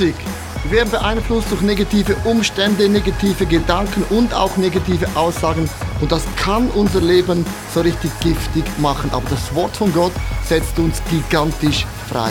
Toxic. Wir werden beeinflusst durch negative Umstände, negative Gedanken und auch negative Aussagen. Und das kann unser Leben so richtig giftig machen. Aber das Wort von Gott setzt uns gigantisch frei.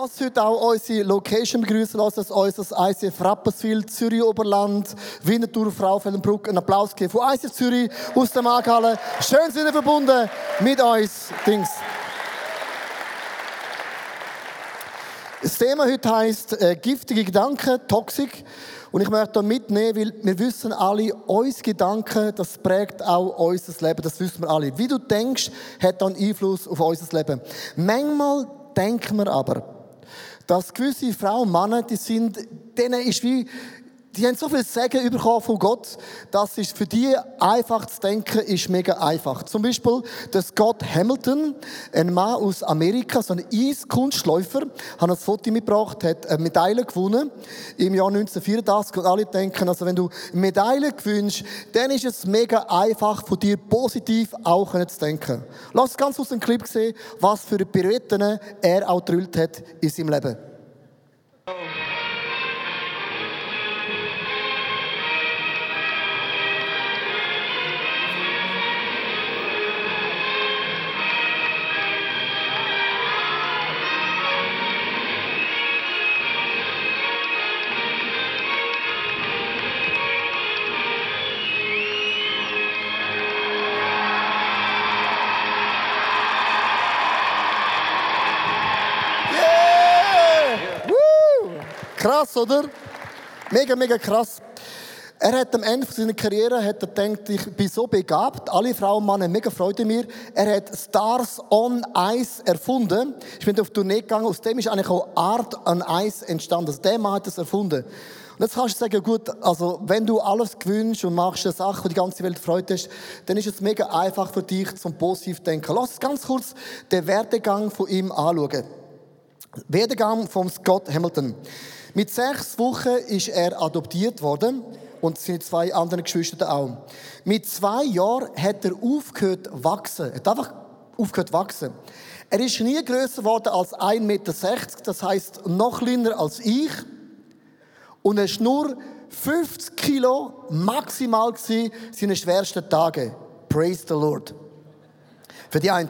Lass heute auch unsere Location begrüßen. Lass uns unser ICF Rapperswil, Zürich Oberland, Winterthur, Fraufeldenbruck einen Applaus geben von ICF Zürich aus der Markhalle. Schön sind wir verbunden mit uns. Dings. Das Thema heute heisst äh, giftige Gedanken, Toxik. Und ich möchte da mitnehmen, weil wir wissen alle, unsere Gedanken, das prägt auch unser Leben, das wissen wir alle. Wie du denkst, hat dann Einfluss auf unser Leben. Manchmal denken wir aber, dass gewisse Frauen Männer, die sind, denen ist wie, die haben so viel Segen bekommen von Gott, dass es für die einfach zu denken ist mega einfach. Zum Beispiel der Scott Hamilton, ein Mann aus Amerika, so ein Eiskunstläufer, hat ein Foto mitgebracht, hat eine Medaille gewonnen im Jahr 1984 und alle denken, also wenn du eine Medaille gewinnst, dann ist es mega einfach von dir positiv auch zu denken. Lass uns ganz aus dem Clip sehen, was für Pirouetten er auch hat in seinem Leben. Krass, oder? Mega, mega krass. Er hat am Ende seiner Karriere hat er gedacht, ich bin so begabt, alle Frauen und Männer mega Freude mir. Er hat Stars on Ice erfunden. Ich bin auf Tournee gegangen, aus dem ist eigentlich auch Art on Ice entstanden. Also der Mann hat das erfunden. Und jetzt kannst du sagen, gut, also wenn du alles gewünscht und machst eine Sache, die die ganze Welt freut ist, dann ist es mega einfach für dich zum positiv denken. Lass uns ganz kurz den Werdegang von ihm anschauen. Werdegang von Scott Hamilton. Mit sechs Wochen ist er adoptiert worden und seine zwei anderen Geschwister auch. Mit zwei Jahren hat er aufgehört zu wachsen. Er hat einfach aufgehört zu wachsen. Er ist nie größer geworden als 1,60 Meter, das heißt noch kleiner als ich. Und er ist nur 50 Kilo maximal gewesen, seine schwersten Tage. Praise the Lord. Für die einen.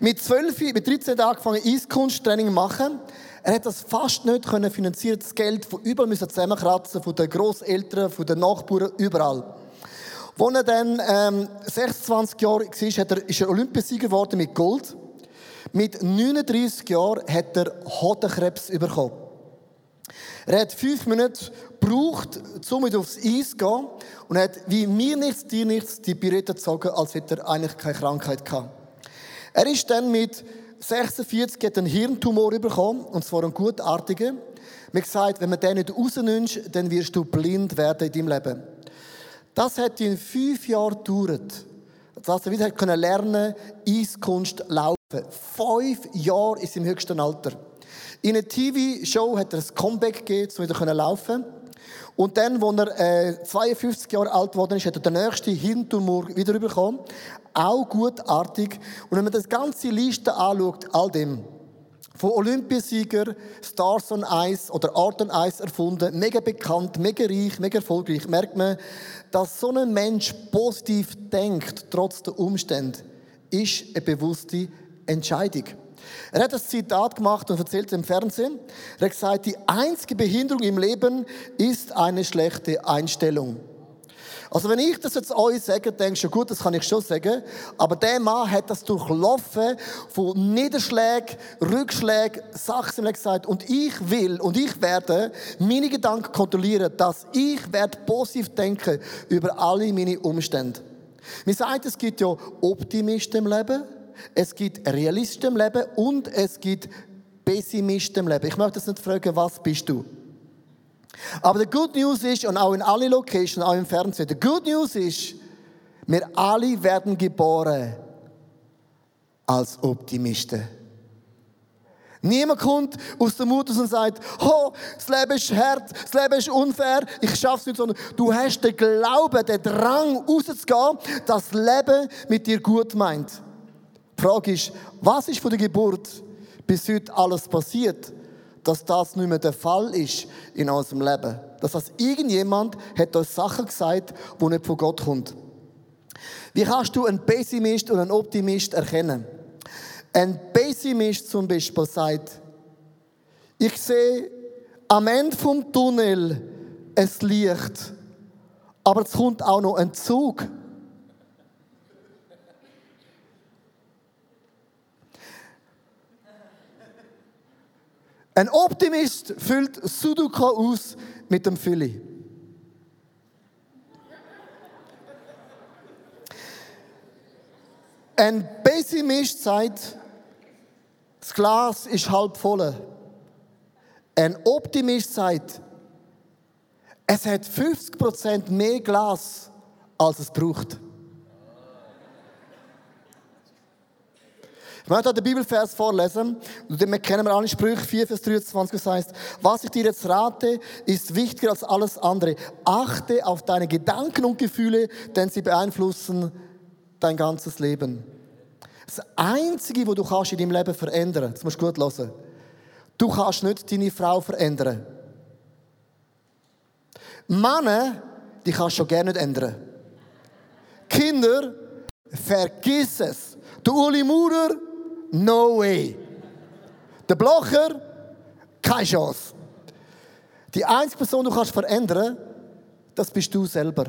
Mit 12, mit 13 angefangen Eiskunsttraining machen. Er hat das fast nicht können finanzieren, das Geld von überall müssen zusammenkratzen, von den Großeltern, von den Nachbarn, überall. Als er dann ähm, 26 Jahre war, hat er, ist er Olympiasieger geworden mit Gold. Mit 39 Jahren hat er Hodenkrebs bekommen. Er hat fünf Minuten gebraucht, um aufs Eis zu gehen und hat wie mir nichts, dir nichts die Pirette gezogen, als hätte er eigentlich keine Krankheit gehabt. Er ist dann mit 46 hat einen Hirntumor bekommen, und zwar einen gutartigen. Mir gesagt, wenn man den nicht rausnimmst, dann wirst du blind werden in deinem Leben. Das hat in fünf Jahren gedauert. Dass er wieder lernen lernen Eiskunst laufen. Fünf Jahre ist im höchsten Alter. In einer TV-Show hat er ein Comeback gegeben, um wieder laufen Und dann, als er äh, 52 Jahre alt geworden ist, hat er den nächsten Hirntumor wieder bekommen auch gutartig. Und wenn man das ganze Liste anschaut, all dem, von Olympiasieger, Stars on Ice oder Art on Ice erfunden, mega bekannt, mega reich, mega erfolgreich, merkt man, dass so ein Mensch positiv denkt, trotz der Umstände, ist eine bewusste Entscheidung. Er hat das Zitat gemacht und erzählt im Fernsehen. Er hat gesagt, die einzige Behinderung im Leben ist eine schlechte Einstellung. Also wenn ich das jetzt euch sage, denkst du, gut, das kann ich schon sagen. Aber der Mann hat das durchlaufen von Niederschlägen, Rückschlägen, Sachen gesagt. Und ich will und ich werde meine Gedanken kontrollieren, dass ich werde positiv denken über alle meine Umstände. Wir sagen, es gibt ja Optimisten im Leben, es gibt Realisten im Leben und es gibt Pessimisten im Leben. Ich möchte jetzt nicht fragen, was bist du? Aber die Good News ist, und auch in allen Locations, auch im Fernsehen, die Good News ist, wir alle werden geboren als Optimisten. Niemand kommt aus der Mut und sagt, oh, das Leben ist hart, das Leben ist unfair, ich schaff's nicht, sondern du hast den Glauben, den Drang, rauszugehen, dass das Leben mit dir gut meint. Die Frage ist, was ist von der Geburt bis heute alles passiert, dass das nicht mehr der Fall ist in unserem Leben? Das heißt, irgendjemand hat uns Sachen gesagt, die nicht von Gott kommen. Wie kannst du einen Pessimist und einen Optimist erkennen? Ein Pessimist zum Beispiel sagt, ich sehe am Ende vom Tunnel ein Licht, aber es kommt auch noch ein Zug. Ein Optimist füllt Sudoku aus mit dem Fülli. Ein Pessimist sagt, das Glas ist halb voll. Ein Optimist sagt, es hat 50% mehr Glas, als es braucht. Ich möchte den Bibelvers vorlesen. Wir kennen alle Sprüche 4, Vers 23, das heißt, was ich dir jetzt rate, ist wichtiger als alles andere. Achte auf deine Gedanken und Gefühle, denn sie beeinflussen dein ganzes Leben. Das Einzige, was du kannst in deinem Leben verändern, das musst du gut hören, du kannst nicht deine Frau verändern. Männer, die kannst du schon gerne nicht ändern. Kinder, vergiss es. Der Uli Maurer, no way. Der Blocher, keine Chance. Die einzige Person, die du kannst verändern, das bist du selber.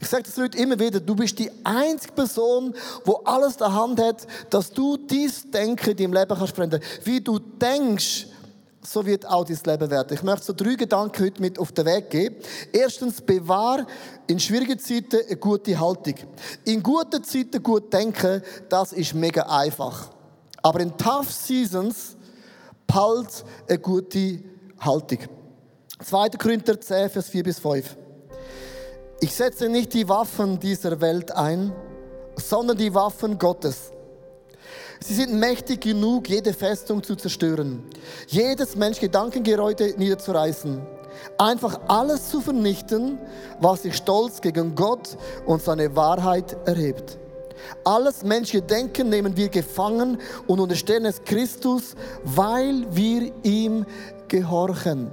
Ich sage das Leute immer wieder, du bist die einzige Person, wo alles in der Hand hat, dass du dies Denken in deinem Leben kannst verändern. Wie du denkst, so wird auch dein Leben werden. Ich möchte so drei Gedanken heute mit auf den Weg geben. Erstens, bewahr in schwierigen Zeiten eine gute Haltung. In guten Zeiten gut denken, das ist mega einfach. Aber in tough seasons, halt eine gute Haltung. 2. Korinther 10, Vers 4 bis 5. Ich setze nicht die Waffen dieser Welt ein, sondern die Waffen Gottes. Sie sind mächtig genug, jede Festung zu zerstören, jedes Mensch Gedankengeräute niederzureißen, einfach alles zu vernichten, was sich stolz gegen Gott und seine Wahrheit erhebt. Alles menschliche Denken nehmen wir gefangen und unterstellen es Christus, weil wir ihm gehorchen.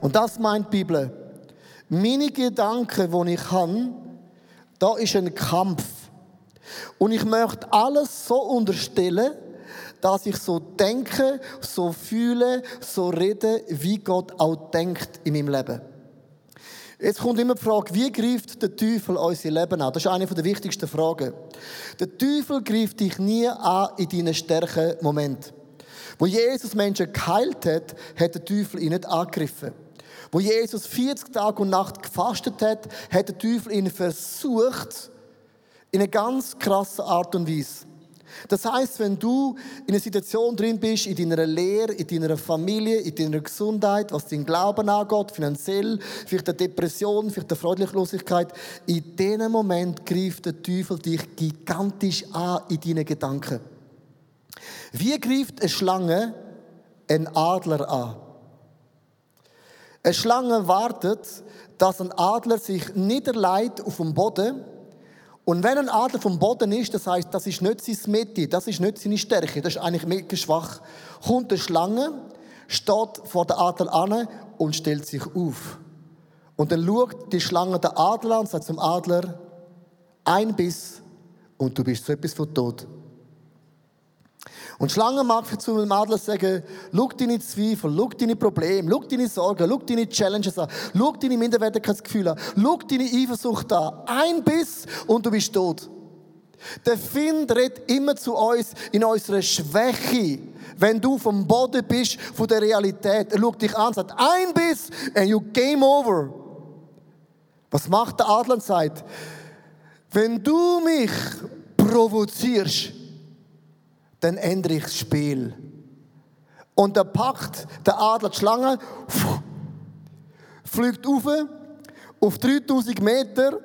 Und das meint die Bibel. Meine Gedanken, die ich habe, da ist ein Kampf. Und ich möchte alles so unterstellen, dass ich so denke, so fühle, so rede, wie Gott auch denkt in meinem Leben. Jetzt kommt immer die Frage, wie greift der Teufel unser Leben an? Das ist eine der wichtigsten Fragen. Der Teufel greift dich nie an in deinen stärken Moment. Wo Jesus Menschen geheilt hat, hat der Teufel ihn nicht angegriffen. Wo Jesus 40 Tage und Nacht gefastet hat, hat der Teufel ihn versucht, in einer ganz krassen Art und Weise. Das heißt, wenn du in einer Situation drin bist, in deiner Lehre, in deiner Familie, in deiner Gesundheit, was dein Glauben angeht, finanziell, vielleicht eine Depression, vielleicht eine Freudlichlosigkeit, in diesem Moment greift der Teufel dich gigantisch an in deinen Gedanken. Wie greift eine Schlange einen Adler an? Eine Schlange wartet, dass ein Adler sich niederleiht auf dem Boden. Und wenn ein Adler vom Boden ist, das heißt, das ist nicht sein Mitte, das ist nicht seine Stärke, das ist eigentlich mega schwach, kommt eine Schlange, steht vor der Adler an und stellt sich auf. Und dann schaut die Schlange den Adler an und sagt zum Adler, ein Biss und du bist so etwas von tot. Und Schlange mag zu einem Adler sagen, schau deine Zweifel, schau deine Probleme, schau deine Sorgen, schau deine Challenges an, schau deine Minderwertigkeitsgefühle an, schau deine Eifersucht an. Ein Biss und du bist tot. Der Find redet immer zu uns in unserer Schwäche. Wenn du vom Boden bist, von der Realität, er schaut dich an und sagt, ein Biss and you game over. Was macht der Adler und sagt, wenn du mich provozierst, dann ändere ich das Spiel. Und dann packt der Adler die Schlange, fliegt auf, auf 3000 Meter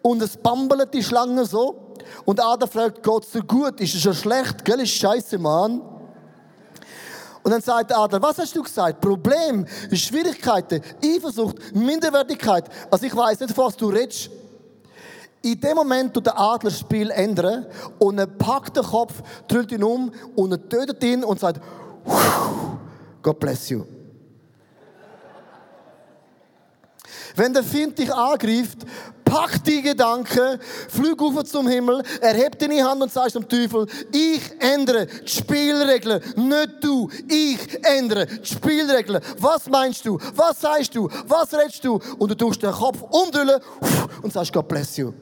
und es bambelt die Schlange so. Und der Adler fragt Gott so gut, ist es schon schlecht, gell? Ist scheiße, Mann. Und dann sagt der Adler, was hast du gesagt? Problem, Schwierigkeiten, Eifersucht, Minderwertigkeit. Also ich weiß nicht, was du redest. In dem Moment tut der Adler das Spiel ändern und er packt den Kopf, drüllt ihn um und er tötet ihn und sagt, God bless you. Wenn der Find dich angreift, pack die Gedanken, flüg auf zum Himmel, erheb deine Hand und sagst dem Teufel, ich ändere die Spielregeln, nicht du, ich ändere die Spielregeln. Was meinst du? Was sagst du? Was redest du? Und du tust den Kopf umdrüllen und sagst, God bless you.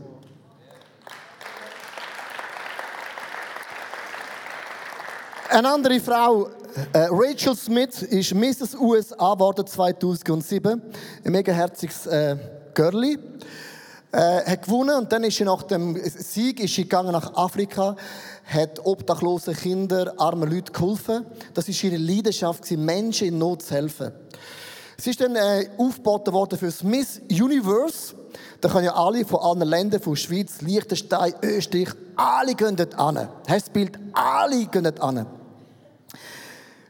Eine andere Frau, äh, Rachel Smith, ist Mrs. USA geworden 2007. Ein mega herziges äh, Girlie. Äh, hat gewonnen und dann ist sie nach dem Sieg ist sie gegangen nach Afrika, hat obdachlose Kinder, arme Leute geholfen. Das ist ihre Leidenschaft, Menschen in Not zu helfen. Sie ist dann äh, aufgeboten worden für das Miss Universe. Da können ja alle von allen Ländern, von Schweiz, Liechtenstein, Österreich, alle gehen dort an. Das Bild, alle gehen dort an.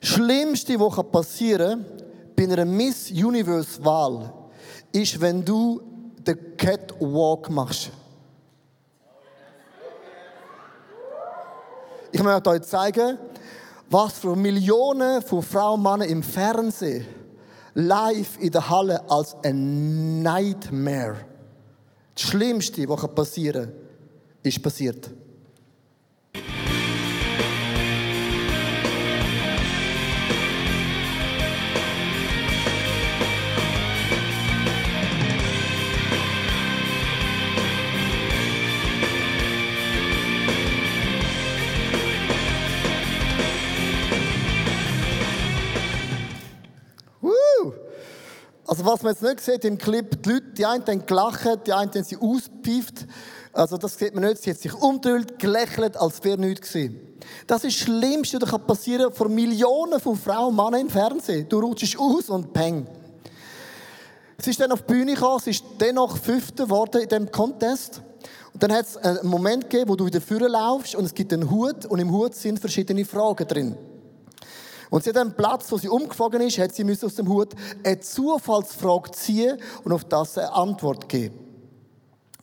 Schlimmste, was passieren kann bei einer Miss Universe Wahl, ist, wenn du den Catwalk machst. Ich möchte euch zeigen, was für Millionen von Frauen und Männern im Fernsehen live in der Halle als ein Nightmare. Das Schlimmste, was passieren kann, ist passiert. Was man jetzt nicht sieht im Clip, die Leute, die einen haben gelacht, die einen haben sie auspifft. Also das sieht man nicht. Sie hat sich umgedreht, gelächelt, als wäre nichts gewesen. Das ist das Schlimmste, das passieren kann vor Millionen von Frauen und Männern im Fernsehen. Du rutschst aus und peng. Sie ist dann auf die Bühne gekommen, sie ist dennoch Fünfte geworden in diesem Contest. Und dann hat es einen Moment gegeben, wo du wieder vorne laufst und es gibt einen Hut und im Hut sind verschiedene Fragen drin. Und sie hat einen Platz, wo sie umgeflogen ist, hat sie aus dem Hut eine Zufallsfrage ziehen und auf das eine Antwort geben.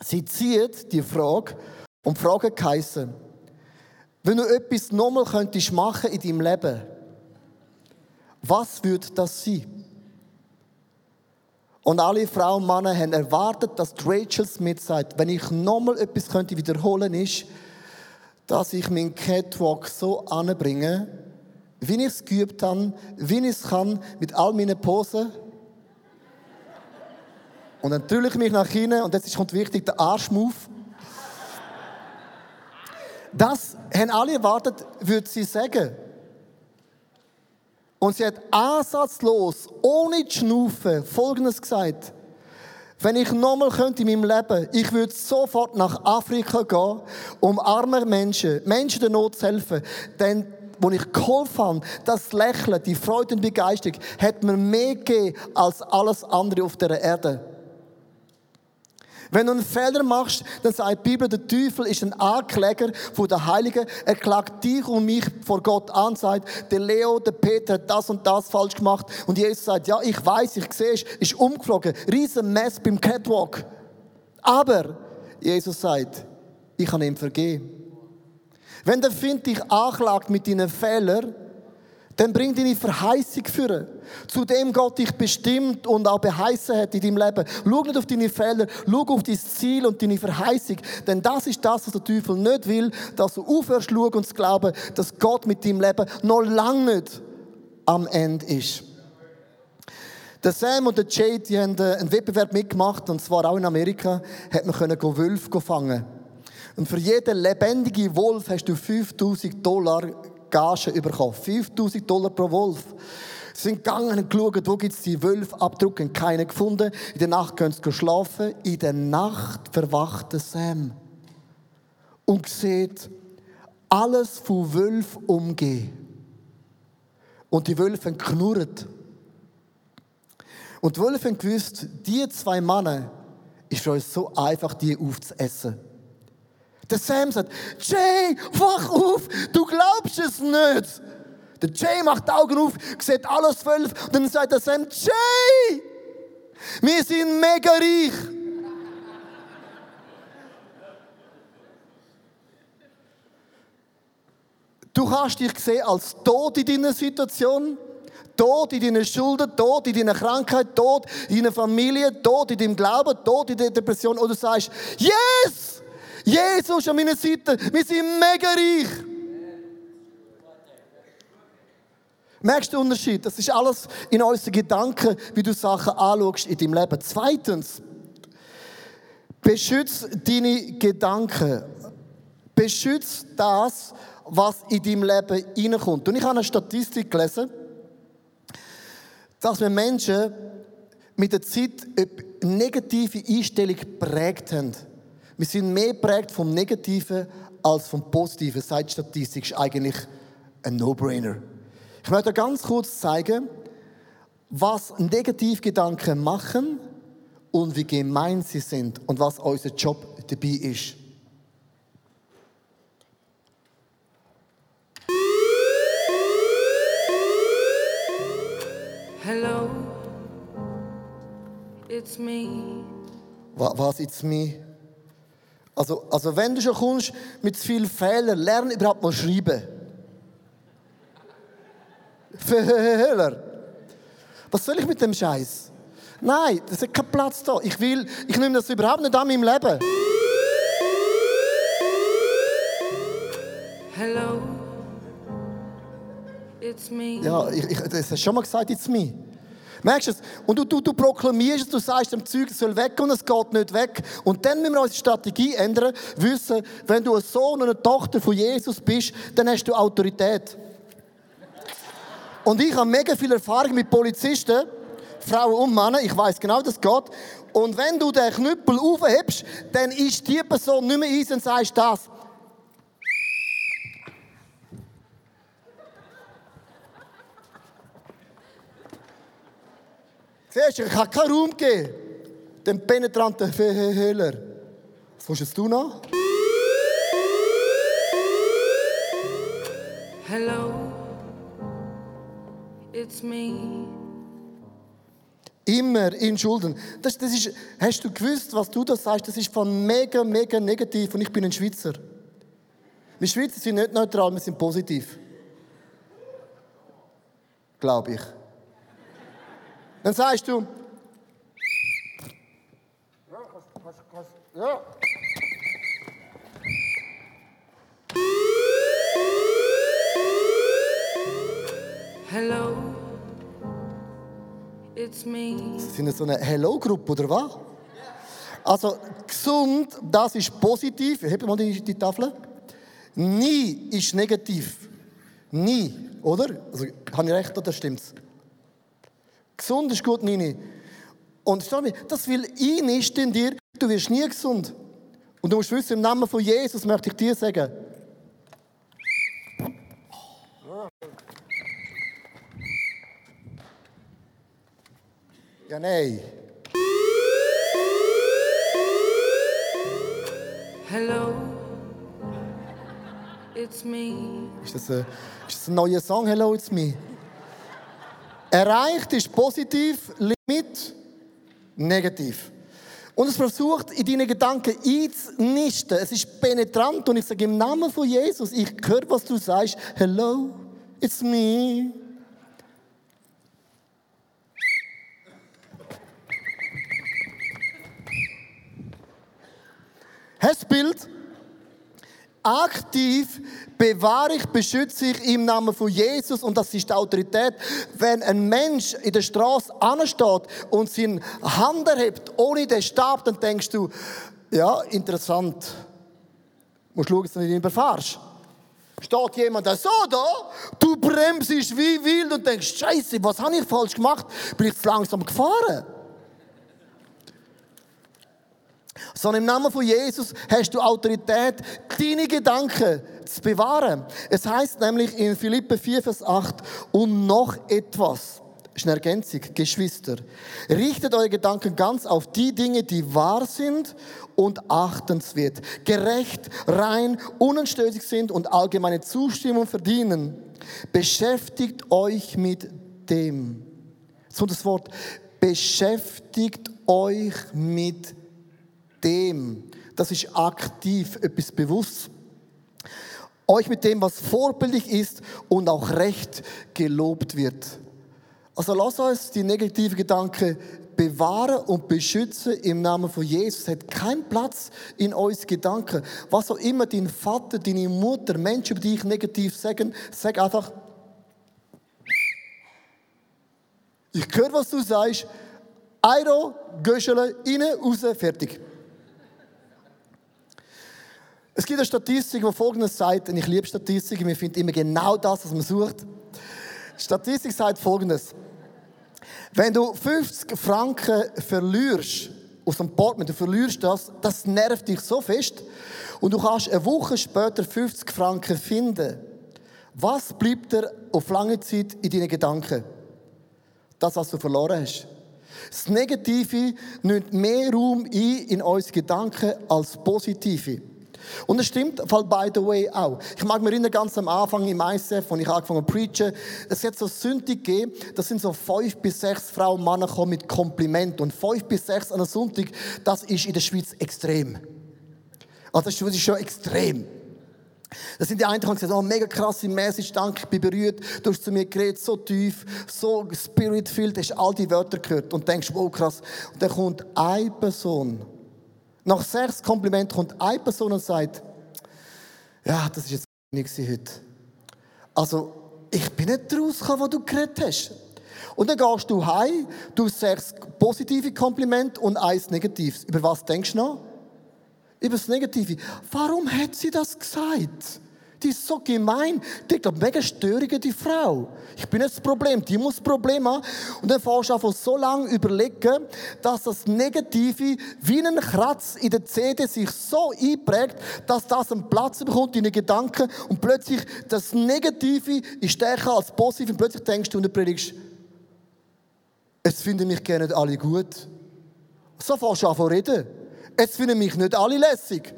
Sie zieht die Frage und die Frage geheissen, wenn du etwas nochmal könntest machen in deinem Leben, was würde das sein? Und alle Frauen und Männer haben erwartet, dass Rachel Smith sagt, wenn ich nochmal etwas könnte wiederholen, ist, dass ich meinen Catwalk so anbringe, wie ich es geübt habe, wie ich es kann, mit all meinen Posen. Und dann drücke ich mich nach hinten und jetzt kommt wichtig der Arschmove. Das haben alle erwartet, würde sie sagen. Und sie hat ansatzlos, ohne zu schnaufen, Folgendes gesagt. Wenn ich nochmal könnte in meinem Leben, ich würde sofort nach Afrika gehen, um armen Menschen, Menschen der Not zu helfen. Denn wo ich geholfen habe, das Lächeln, die Freude und Begeisterung, hat mir mehr gegeben als alles andere auf der Erde. Wenn du einen Fehler machst, dann sagt die Bibel, der Teufel ist ein Ankläger von der Heiligen. Er klagt dich und mich vor Gott an, sagt, der Leo, der Peter hat das und das falsch gemacht. Und Jesus sagt, ja, ich weiß, ich sehe es, ist umgeflogen. Riesen Mess beim Catwalk. Aber Jesus sagt, ich kann ihm vergeben. Wenn der Find dich anklagt mit deinen Fehlern, dann bring deine Verheißung für. Zu dem Gott dich bestimmt und auch beheißen hat in deinem Leben. Schau nicht auf deine Fehler, schau auf dein Ziel und deine Verheißung. Denn das ist das, was der Teufel nicht will, dass du aufhörst zu und zu glauben, dass Gott mit deinem Leben noch lange nicht am Ende ist. Der Sam und der Jade, die haben äh, einen Wettbewerb mitgemacht, und zwar auch in Amerika, hat man Wölfe fangen. Und für jeden lebendigen Wolf hast du 5000 Dollar Gage bekommen. 5000 Dollar pro Wolf. Sie sind gegangen und geschaut, wo gibt es die Wölfabdrücke, keine gefunden. In der Nacht können sie schlafen. In der Nacht verwacht Sam und sieht alles von Wölf umgehen. Und die Wölfe knurrt. Und die Wölfe haben gewusst, die zwei Männer ist für uns so einfach, die aufzuessen. Der Sam sagt, Jay, wach auf, du glaubst es nicht. Der Jay macht die Augen auf, sieht alles zwölf und dann sagt er Sam, Jay, wir sind mega reich. Du kannst dich sehen als tot in deiner Situation, tot in deinen Schulden, tot in deiner Krankheit, tot in deiner Familie, tot in deinem Glauben, tot in der Depression. Oder du sagst, yes! Jesus an meiner Seite, wir sind mega reich. Merkst du den Unterschied? Das ist alles in unseren Gedanken, wie du Sachen anschaust in deinem Leben. Zweitens, beschütze deine Gedanken. Beschütze das, was in deinem Leben reinkommt. Und ich habe eine Statistik gelesen, dass wir Menschen mit der Zeit eine negative Einstellung geprägt haben. Wir sind mehr geprägt vom Negativen als vom Positiven. Seit Statistik ist eigentlich ein No-Brainer. Ich möchte ganz kurz zeigen, was Negativgedanken machen und wie gemein sie sind und was unser Job dabei ist. Hello, it's me. Was it's me? Also, also wenn du schon kommst mit zu vielen Fehlern, lern überhaupt mal schreiben. Fehler. Was soll ich mit dem Scheiß? Nein, das hat keinen Platz da. Ich will, ich nehme das überhaupt nicht an meinem Leben. Hello, it's me. Ja, ich, ich, das hast du schon mal gesagt, it's me. Merkst du es? Und du, du, du proklamierst es, du sagst dem Zeug, es soll weg und es geht nicht weg. Und dann müssen wir unsere Strategie ändern, wissen, wenn du ein Sohn und eine Tochter von Jesus bist, dann hast du Autorität. Und ich habe mega viel Erfahrung mit Polizisten, Frauen und Männer. Ich weiß genau, das geht. Und wenn du den Knüppel aufhebst, dann ist die Person nicht mehr eins und sagst das. Siehst du, ich kann keinen Raum geben. Dem penetranten Höhler. Was willst du noch? Hello, it's me. Immer in Schulden. Das, das ist, hast du gewusst, was du da sagst? Das ist von mega, mega negativ. Und ich bin ein Schweizer. Wir Schweizer sind nicht neutral, wir sind positiv. Glaube ich. Dann sagst du, ja. Hello, it's me. Sind das so eine Hello-Gruppe oder was? Also, gesund, das ist positiv. Heb mal die, die Tafel. Nie ist negativ. Nie, oder? Also, habe ich recht oder stimmt's? Gesund ist gut, Nini. Und das will nicht in dir, du wirst nie gesund. Und du musst wissen, im Namen von Jesus möchte ich dir sagen, ja, nein. Hello, it's me. Ist das, ein, ist das ein neuer Song, Hello, it's me? Erreicht ist positiv, Limit negativ. Und es versucht, in deine Gedanken einzunisten. Es ist penetrant und ich sage im Namen von Jesus, ich höre, was du sagst. Hello, it's me. Hast du Bild? Aktiv bewahre ich, beschütze ich im Namen von Jesus und das ist die Autorität. Wenn ein Mensch in der Straße ansteht und seine Hand erhebt, ohne den Stab, dann denkst du, ja, interessant. Du musst schauen, dass du nicht überfahrst. Steht jemand so da, du bremst wie wild und denkst, Scheiße, was habe ich falsch gemacht? Bin ich zu langsam gefahren? Sondern im Namen von Jesus hast du Autorität, deine Gedanken zu bewahren. Es heißt nämlich in Philippe 4, Vers 8, und noch etwas. Das ist eine Ergänzung, Geschwister. Richtet eure Gedanken ganz auf die Dinge, die wahr sind und achtenswert, gerecht, rein, unanstößig sind und allgemeine Zustimmung verdienen. Beschäftigt euch mit dem. So das Wort, beschäftigt euch mit dem. Das ist aktiv, etwas bewusst. Euch mit dem, was vorbildlich ist und auch recht gelobt wird. Also lass uns die negativen Gedanken bewahren und beschützen im Namen von Jesus. Es hat keinen Platz in uns Gedanken. Was auch immer dein Vater, deine Mutter, Menschen über dich negativ sagen, sag einfach, ich höre, was du sagst, Eiro, Göschele, rein, raus, fertig. Es gibt eine Statistik, die folgendes sagt, und ich liebe Statistiken, wir finden immer genau das, was man sucht. Statistik sagt folgendes. Wenn du 50 Franken verlierst, aus dem Portemonnaie, du verlierst das, das nervt dich so fest und du kannst eine Woche später 50 Franken finden. Was bleibt dir auf lange Zeit in deinen Gedanken? Das, was du verloren hast. Das Negative nimmt mehr Raum ein in unsere Gedanken als Positive. Und es stimmt, fall by the way auch. Ich mag mich erinnern, ganz am Anfang im ICF, als ich angefangen zu preachen, es hat so Sündig gegeben, das sind so fünf bis sechs Frauen und Männer gekommen mit Kompliment. Und fünf bis sechs an einem Sonntag, das ist in der Schweiz extrem. Also das ist schon extrem. Das sind die einen, die haben gesagt, oh, mega krasse Message, danke, ich bin berührt, du hast zu mir geredet, so tief, so spirit-filled, hast all die Wörter gehört und denkst, wow, krass. Und dann kommt eine Person, nach sechs Komplimenten kommt eine Person und sagt, ja, das ist jetzt nicht heute. Also, ich bin nicht rausgekommen, wo du geredet hast. Und dann gehst du heim, du sechs positive Komplimente und eins negatives. Über was denkst du noch? Über das Negative. Warum hat sie das gesagt? Die ist so gemein. Die glaubt, mega störige die Frau. Ich bin nicht das Problem, die muss das Problem haben. Und dann fährst du einfach so lange überlegen, dass das Negative wie ein Kratz in der CD sich so einprägt, dass das einen Platz bekommt in den Gedanken und plötzlich das Negative ist stärker als Positive und plötzlich denkst du und du predigst, es finden mich gerne nicht alle gut. So fährst du zu reden. Es finden mich nicht alle lässig.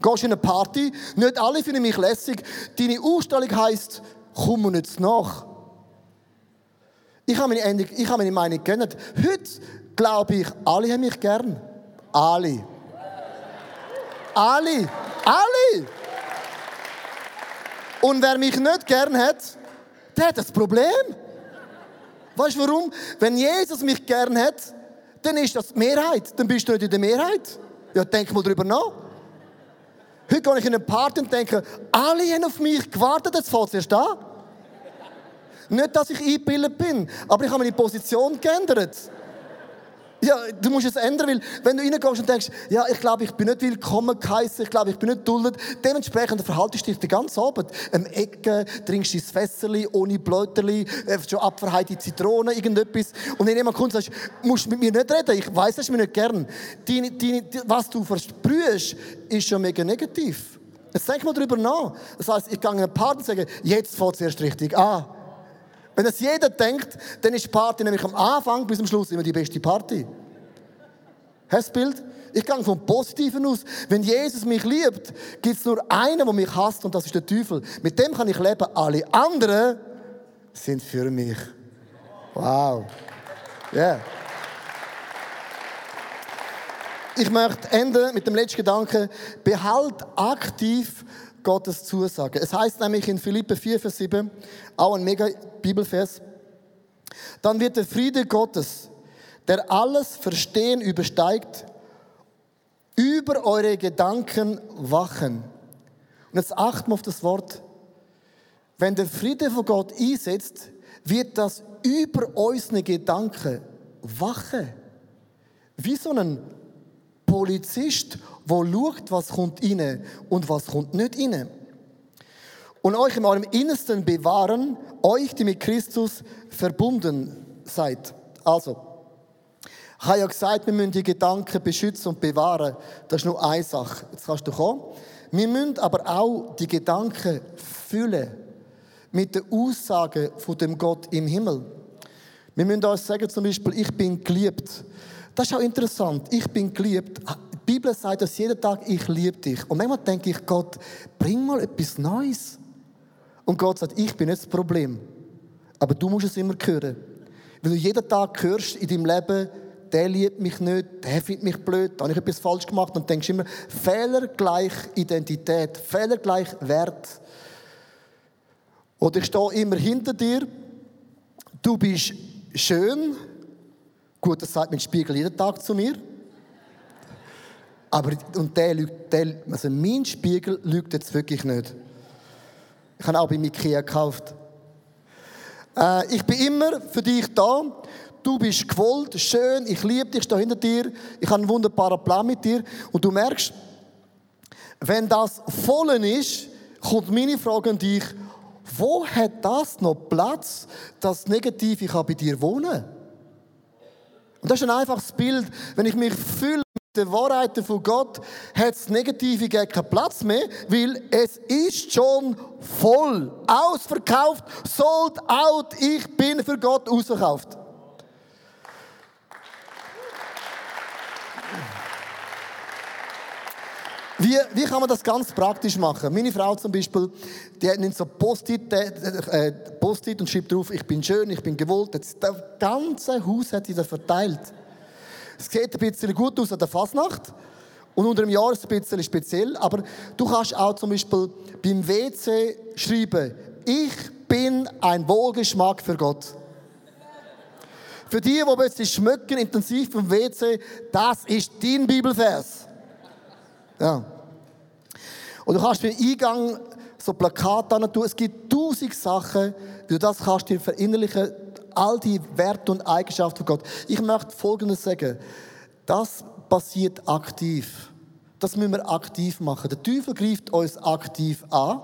Gehst in eine Party, nicht alle finden mich lässig. Deine Ausstellung heisst, komm mir nicht nach. Ich habe meine, Ende, ich habe meine Meinung geändert. Heute glaube ich, alle haben mich gern. Alle. Alle. Alle. Und wer mich nicht gern hat, der hat das Problem. Weißt du warum? Wenn Jesus mich gern hat, dann ist das die Mehrheit. Dann bist du nicht in der Mehrheit. Ja, denk mal drüber nach. Heute gehe ich in eine Party und denke, alle haben auf mich gewartet, jetzt fällt es erst an. Nicht, dass ich eingebildet bin, aber ich habe meine Position geändert. Ja, du musst es ändern, weil wenn du reingehst und denkst, ja, ich glaube, ich bin nicht willkommen geheißen, ich glaube, ich bin nicht duldet, dementsprechend verhaltest du dich den ganzen Abend. Am Ecken, trinkst dein Fässerli ohne Bläuterli, äh, schon abverheite Zitrone, irgendetwas. Und wenn jemand kommt und sagt, musst du mit mir nicht reden, ich weiß das mir nicht gern. Deine, deine, was du versprühst, ist schon mega negativ. Jetzt denk mal darüber nach. Das heißt, ich gehe in eine Party und sage, jetzt fängt es erst richtig an. Wenn das jeder denkt, dann ist die Party nämlich am Anfang bis zum Schluss immer die beste Party. Hast du das Bild? Ich gehe vom Positiven aus. Wenn Jesus mich liebt, gibt es nur einen, der mich hasst, und das ist der Teufel. Mit dem kann ich leben. Alle anderen sind für mich. Wow. Ja. Yeah. Ich möchte enden mit dem letzten Gedanken. Behalt aktiv Gottes Zusage. Es heißt nämlich in Philippe 4, Vers 7, auch ein mega Bibelvers, dann wird der Friede Gottes, der alles Verstehen übersteigt, über eure Gedanken wachen. Und jetzt achten wir auf das Wort. Wenn der Friede von Gott einsetzt, wird das über unsere Gedanken wachen. Wie so ein Polizist, der schaut, was kommt rein und was kommt nicht rein. Und euch in eurem Innersten bewahren, euch, die mit Christus verbunden seid. Also, ich habe ja gesagt, wir müssen die Gedanken beschützen und bewahren. Das ist nur eine Sache. Jetzt kannst du kommen. Wir müssen aber auch die Gedanken füllen mit der Aussage von dem Gott im Himmel. Wir müssen uns sagen zum Beispiel, ich bin geliebt. Das ist auch interessant. Ich bin geliebt. Die Bibel sagt das jeden Tag, ich liebe dich. Und manchmal denke ich, Gott, bring mal etwas Neues. Und Gott sagt, ich bin nicht das Problem. Aber du musst es immer hören. Weil du jeden Tag hörst in deinem Leben, der liebt mich nicht, der findet mich blöd, da habe ich etwas falsch gemacht und denkst immer, Fehler gleich Identität, Fehler gleich Wert. Oder ich stehe immer hinter dir, du bist schön, gut, das sagt mein Spiegel jeden Tag zu mir, aber und der der, also mein Spiegel lügt jetzt wirklich nicht. Ich habe auch bei Ikea gekauft. Äh, ich bin immer für dich da. Du bist gewollt, schön, ich liebe dich, ich stehe hinter dir. Ich habe einen wunderbaren Plan mit dir. Und du merkst, wenn das voll ist, kommt meine Frage an dich, wo hat das noch Platz, das Negative kann bei dir wohnen? Und das ist ein einfaches Bild, wenn ich mich fühle mit den Wahrheiten von Gott, hat das Negative gar keinen Platz mehr, weil es ist schon voll, ausverkauft, sold out, ich bin für Gott ausverkauft. Wie, wie kann man das ganz praktisch machen? Meine Frau zum Beispiel, die nimmt so Post-it äh, Post und schreibt drauf, ich bin schön, ich bin gewollt. Das ganze Haus hat sie das verteilt. Es sieht ein bisschen gut aus an der Fasnacht. Und unter dem Jahr ist es ein bisschen speziell. Aber du kannst auch zum Beispiel beim WC schreiben, ich bin ein Wohlgeschmack für Gott. Für die, die plötzlich schmücken intensiv vom WC, das ist dein Bibelvers. Ja. Und du kannst beim Eingang so Plakate tun. Es gibt tausend Sachen, wie du das kannst dir verinnerlichen, all die Werte und Eigenschaften von Gott. Ich möchte Folgendes sagen. Das passiert aktiv. Das müssen wir aktiv machen. Der Teufel greift uns aktiv an,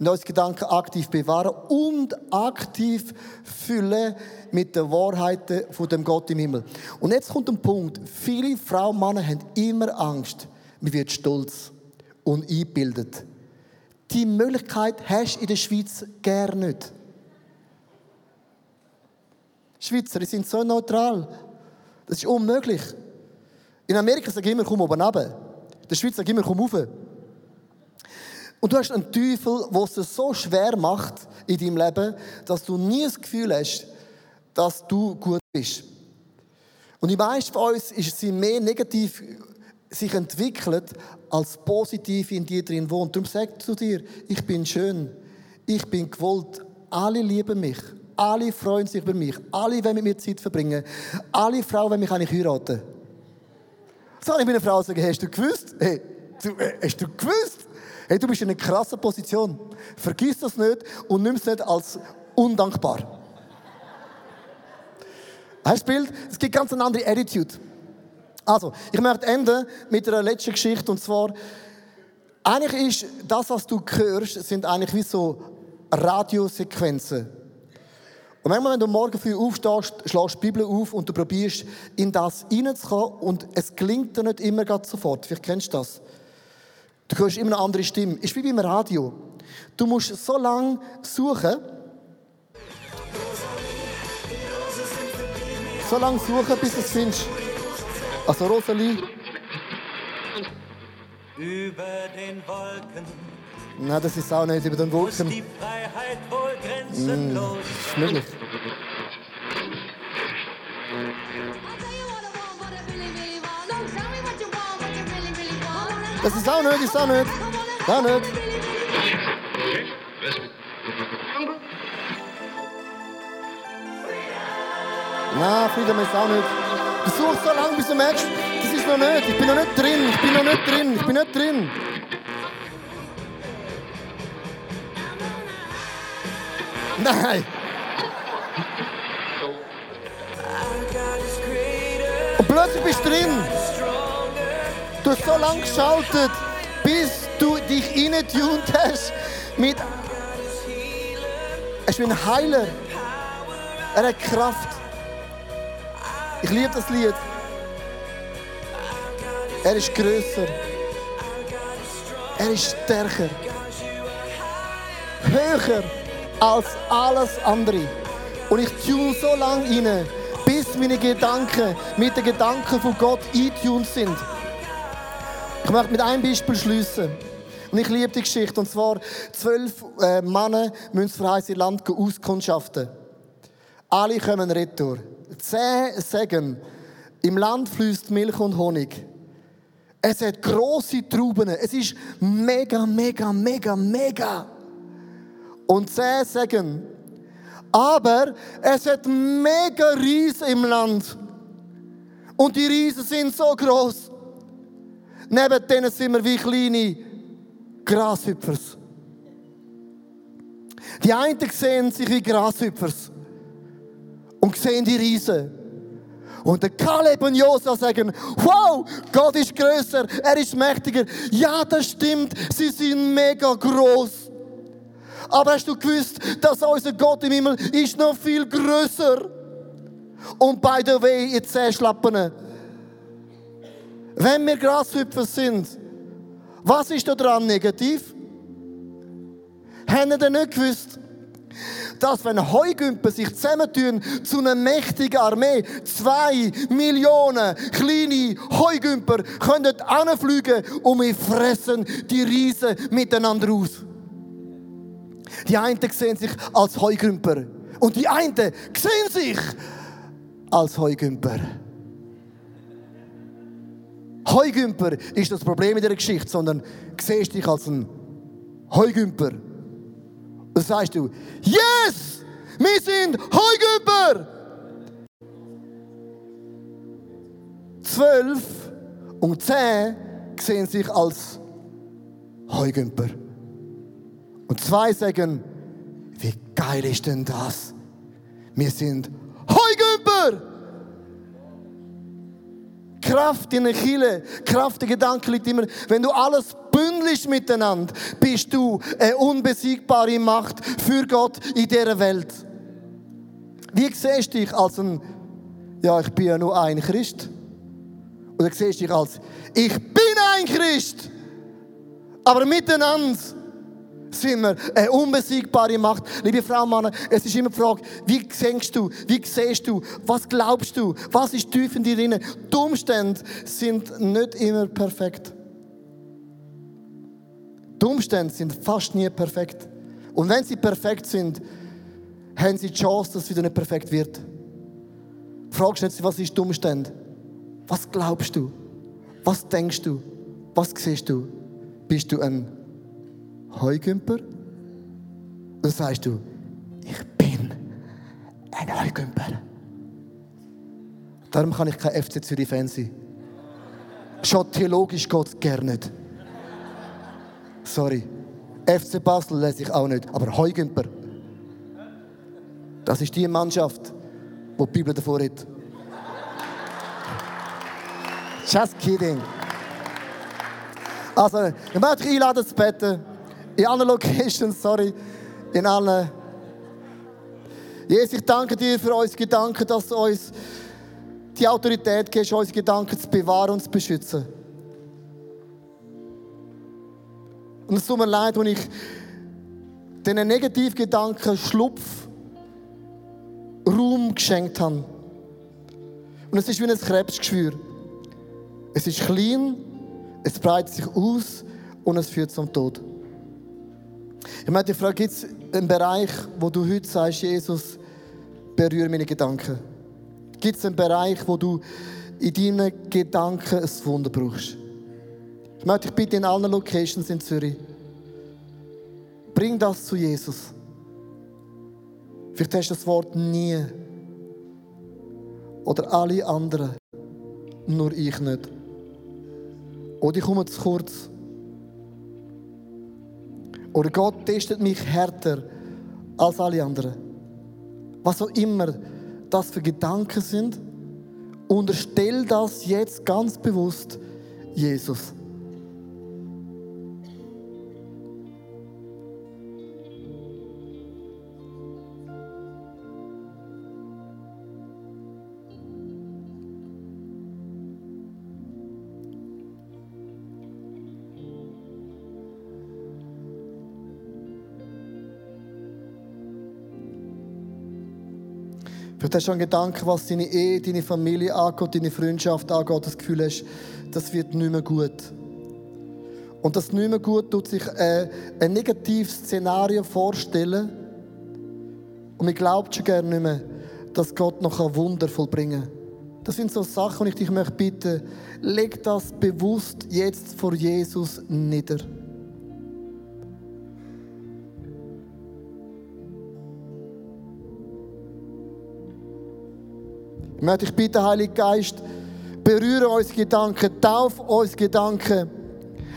und unsere Gedanken aktiv bewahren und aktiv füllen mit den Wahrheiten von dem Gott im Himmel. Und jetzt kommt ein Punkt. Viele Frauen und Männer haben immer Angst man wird stolz und eingebildet. Die Möglichkeit hast du in der Schweiz gar nicht. Schweizer sind so neutral. Das ist unmöglich. In Amerika sagen immer, komm oben runter. In der Schweiz sagen immer, komm rauf. Und du hast einen Teufel, der es so schwer macht in deinem Leben, dass du nie das Gefühl hast, dass du gut bist. Und die meisten von uns sind mehr negativ sich entwickelt, als positiv in dir drin wohnt. Darum sagt zu dir, ich bin schön, ich bin gewollt, alle lieben mich, alle freuen sich über mich, alle wollen mit mir Zeit verbringen, alle Frauen wollen mich eigentlich heiraten. So ich meine Frau sagen, hast du gewusst? Hey, du, äh, hast du gewusst? Hey, du bist in einer krassen Position. Vergiss das nicht und nimm es nicht als undankbar. Hast du das Bild? Es gibt ganz eine andere Attitude. Also, ich möchte enden mit einer letzten Geschichte und zwar, eigentlich ist das, was du hörst, sind eigentlich wie so Radiosequenzen. Und manchmal, wenn du morgen früh aufstehst, schlägst die Bibel auf und du probierst, in das hineinzukommen und es klingt dir nicht immer sofort. Vielleicht kennst du das. Du hörst immer eine andere Stimme. Ist wie beim Radio. Du musst so lange suchen, so lange suchen, bis du es findest. Also Rosalie. Über den Wolken. Nein, das ist auch nicht über den Wolken. die Freiheit wohl grenzenlos. Mm, ist möglich. Das ist auch nicht, ist auch nicht. Auch nicht. Nein, Frieden ist auch nicht. Suchst so lange, bis du merkst, das ist noch nicht. Ich bin noch nicht drin. Ich bin noch nicht drin. Ich bin nicht drin. Nein. Und plötzlich bist du drin. Du hast so lange geschaltet, bis du dich reingetunt hast mit. Er ist wie ein Heiler. Er hat Kraft. Ich liebe das Lied. Er ist größer. Er ist stärker. Höher als alles andere. Und ich tune so lange rein, bis meine Gedanken mit den Gedanken von Gott eintuned sind. Ich möchte mit einem Beispiel schließen. Und ich liebe die Geschichte. Und zwar, zwölf äh, Männer müssen das verheißene Land auskundschaften. Alle kommen retour. Zehn sagen, im Land fließt Milch und Honig. Es hat große Trauben. Es ist mega, mega, mega, mega. Und zehn sagen, aber es hat mega Riesen im Land. Und die Riesen sind so groß. Neben denen sind wir wie kleine Grashüpfers. Die einen sehen sich wie Grashüpfers und sehen die Riesen. Und der Kaleb und Josa sagen, wow, Gott ist größer, er ist mächtiger. Ja, das stimmt, sie sind mega groß. Aber hast du gewusst, dass unser Gott im Himmel ist noch viel größer? Und by the way, ihr Zehschlappen, wenn wir Grashüpfer sind, was ist da dran negativ? Haben ihr denn nicht gewusst, dass wenn Heugümper sich zusammentun zu einer mächtigen Armee, zwei Millionen kleine Heugümper können anfliegen und wir fressen die Riesen miteinander aus. Die einen sehen sich als Heugümper und die einen sehen sich als Heugümper. Heugümper ist das Problem in der Geschichte, sondern siehst dich als ein Heugümper. Dann sagst du, yes, wir sind Heugümper. Zwölf und zehn sehen sich als Heugümper. Und zwei sagen, wie geil ist denn das? Wir sind Heugümper. Kraft in der Kille, Kraft der Gedanken liegt immer, wenn du alles bündelst miteinander, bist du eine unbesiegbare Macht für Gott in dieser Welt. Wie siehst du dich als ein, ja, ich bin ja nur ein Christ? Oder siehst du dich als, ich bin ein Christ? Aber miteinander sind wir eine unbesiegbare Macht. Liebe Frau Männer, es ist immer die Frage, wie denkst du, wie siehst du, was glaubst du, was ist tief in dir drin? Die Umstände sind nicht immer perfekt. Die Umstände sind fast nie perfekt. Und wenn sie perfekt sind, haben sie die Chance, dass es wieder nicht perfekt wird. Fragst nicht, was ist die Umstände? Was glaubst du? Was denkst du? Was siehst du? Bist du ein Heugümper? Dann sagst du, ich bin ein Heugümper. Darum kann ich kein FC Zürich-Fan sein. Schon theologisch geht es gerne nicht. Sorry. FC Basel lese ich auch nicht, aber Heugümper. Das ist die Mannschaft, wo die Bibel davor hat. Just kidding. Also, ich möchte dich einladen zu beten. In allen Locations, sorry. In allen. Jesus, ich danke dir für unsere Gedanken, dass du uns die Autorität gibst, unsere Gedanken zu bewahren und zu beschützen. Und es tut mir leid, wenn ich diesen Negativgedanken Schlupf, Raum geschenkt habe. Und es ist wie ein Krebsgeschwür. Es ist klein, es breitet sich aus und es führt zum Tod. Ich möchte dich fragen, gibt es einen Bereich, wo du heute sagst, Jesus, berühre meine Gedanken? Gibt es einen Bereich, wo du in deinen Gedanken ein Wunder brauchst? Ich möchte dich bitten, in allen Locations in Zürich, bring das zu Jesus. Vielleicht hast du das Wort nie. Oder alle anderen. Nur ich nicht. Oder ich komme zu kurz. Oder Gott testet mich härter als alle anderen. Was auch immer das für Gedanken sind, unterstell das jetzt ganz bewusst Jesus. Vielleicht hast du schon Gedanken, was deine Ehe, deine Familie angeht, deine Freundschaft angeht, das Gefühl hast, das wird nicht mehr gut. und das nicht mehr gut tut, sich äh, ein negatives Szenario vorstellen und man glaubt schon gerne nicht mehr, dass Gott noch ein Wunder vollbringen kann. Das sind so Sachen, und ich dich möchte bitten, leg das bewusst jetzt vor Jesus nieder. Ich möchte dich bitten, Heiliger Geist, berühre unsere Gedanken, tauf unsere Gedanken.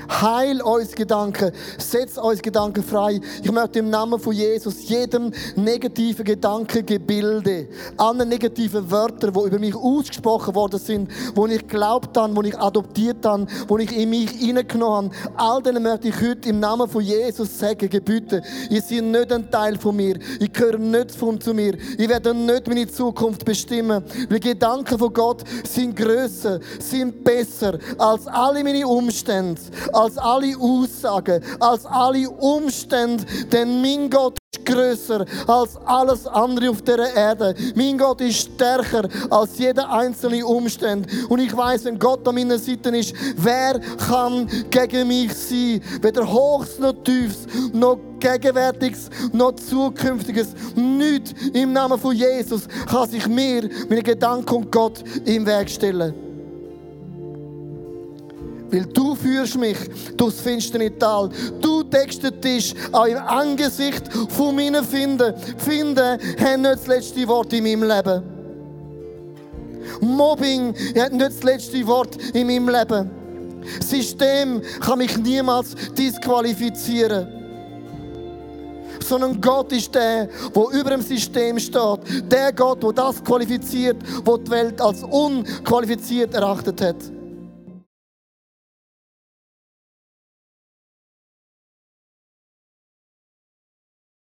Heil uns Gedanken, setz uns Gedanken frei. Ich möchte im Namen von Jesus jedem negativen Gedankengebilde, allen negativen Wörtern, die über mich ausgesprochen worden sind, wo ich glaubt habe, wo ich adoptiert habe, wo ich in mich hineingenommen habe, all denen möchte ich heute im Namen von Jesus sagen, gebieten, ihr seid nicht ein Teil von mir, ich gehöre nicht von zu mir, ich werde nicht meine Zukunft bestimmen, weil Gedanken von Gott sind grösser, sind besser als alle meine Umstände, als alle Aussagen, als alle Umstände, denn mein Gott ist größer als alles andere auf der Erde. Mein Gott ist stärker als jeder einzelne Umstand. Und ich weiß, wenn Gott an meiner Seite ist, wer kann gegen mich sein? Weder Hochs noch Tiefs, noch Gegenwärtiges, noch Zukünftiges. Nichts im Namen von Jesus kann sich mir, meine Gedanken und Gott im Weg stellen. Weil du führst mich durchs finstere Tal. Du deckst den Tisch auch im Angesicht von meinen Finden. Finden haben nicht das letzte Wort in meinem Leben. Mobbing hat nicht das letzte Wort in meinem Leben. Das System kann mich niemals disqualifizieren. Sondern Gott ist der, der über dem System steht. Der Gott, der das qualifiziert, was die Welt als unqualifiziert erachtet hat.